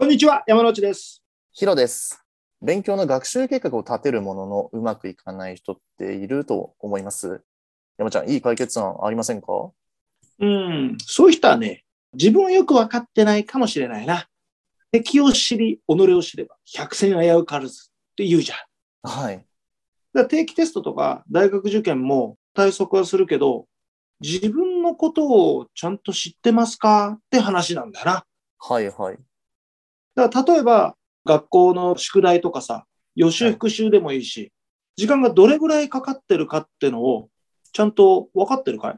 こんにちは、山内です。ヒロです。勉強の学習計画を立てるもののうまくいかない人っていると思います。山ちゃん、いい解決案ありませんか？うん、そういう人はね、自分をよく分かってないかもしれないな。敵を知り、己を知れば、百戦危うからずって言うじゃん。はい。ら定期テストとか大学受験も対策はするけど、自分のことをちゃんと知ってますかって話なんだよな。はいはい。だから例えば、学校の宿題とかさ、予習復習でもいいし、時間がどれぐらいかかってるかってのを、ちゃんと分かってるかい？っ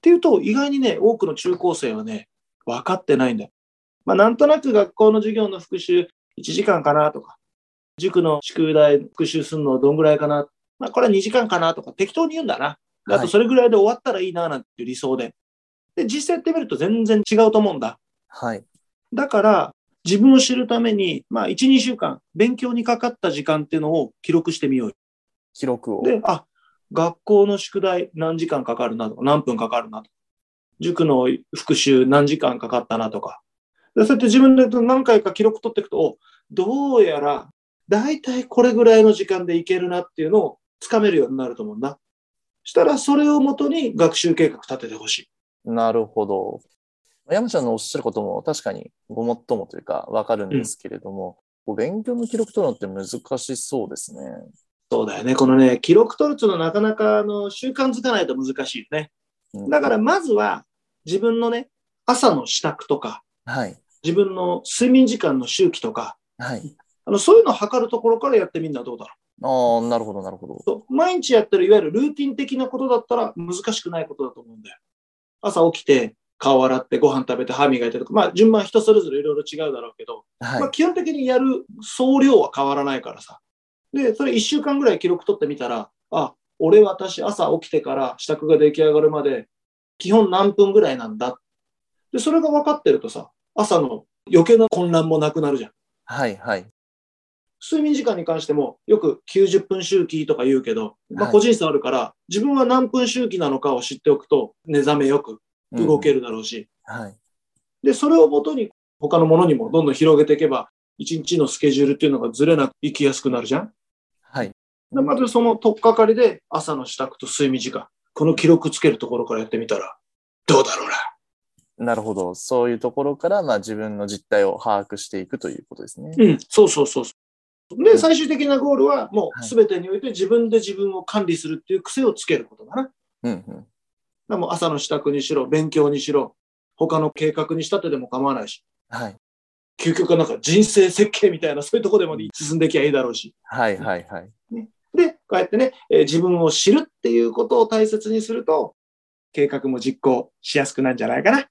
ていうと、意外にね、多くの中高生はね、分かってないんだよ。まあ、なんとなく学校の授業の復習1時間かなとか、塾の宿題復習するのはどんぐらいかな？まあ、これは2時間かなとか、適当に言うんだな。であと、はいそれぐらいで終わったらいいな、なんていう理想で。で、実際やってみると全然違うと思うんだ。はい。だから、自分を知るために、まあ、1、2週間、勉強にかかった時間っていうのを記録してみようよ。記録を。で、あ、学校の宿題何時間かかるなとか、何分かかるなとか、塾の復習何時間かかったなとか。でそうやって自分で何回か記録取っていくと、おどうやら、だいたいこれぐらいの時間でいけるなっていうのをつかめるようになると思うんだ。したら、それをもとに学習計画立ててほしい。なるほど。山ちゃんのおっしゃることも確かにごもっともというかわかるんですけれども、こう勉強の記録取るのって難しそうですね。そうだよね。このね、記録取るっていうのはなかなかあの習慣づかないと難しいよね。うんだからまずは自分のね、朝の支度とか、はい。自分の睡眠時間の周期とか、はい。あのそういうのを測るところからやってみるのはどうだろああ、なるほど、なるほど毎日やってるいわゆるルーティン的なことだったら難しくないことだと思うんだよ。朝起きて、顔洗って、ご飯食べて、歯磨いてとか、まあ順番人それぞれいろいろ違うだろうけど、はいまあ、。基本的にやる総量は変わらないからさ。で、それ1週間ぐらい記録取ってみたら、あ、俺私朝起きてから支度が出来上がるまで、基本何分ぐらいなんだ？で、それが分かってるとさ、朝の余計な混乱もなくなるじゃん。はい。はい。睡眠時間に関しても、よく90分周期とか言うけど、まあはい個人差あるから、自分は何分周期なのかを知っておくと、目覚めよく動ける。るだろうし、はい。で、それをもとに他のものにもどんどん広げていけば、一日のスケジュールっていうのがずれなく生きやすくなるじゃんはい。でまずその取っかかりで朝の支度と睡眠時間、この記録つけるところからやってみたら、どうだろうな。なるほど。そういうところから、まあ自分の実態を把握していくということですね。うん、そうそうそうそう。で、うん最終的なゴールはもうはい全てにおいて自分で自分を管理するっていう癖をつけることだな。うんうん。らもう朝の支度にしろ、勉強にしろ、他の計画にしたってでも構わないし、はい。究極はなんか人生設計みたいなそういうところでも進んでいきゃいいだろうし。はいはいはい。で、こうやってね、えー自分を知るっていうことを大切にすると、計画も実行しやすくなるんじゃないかな。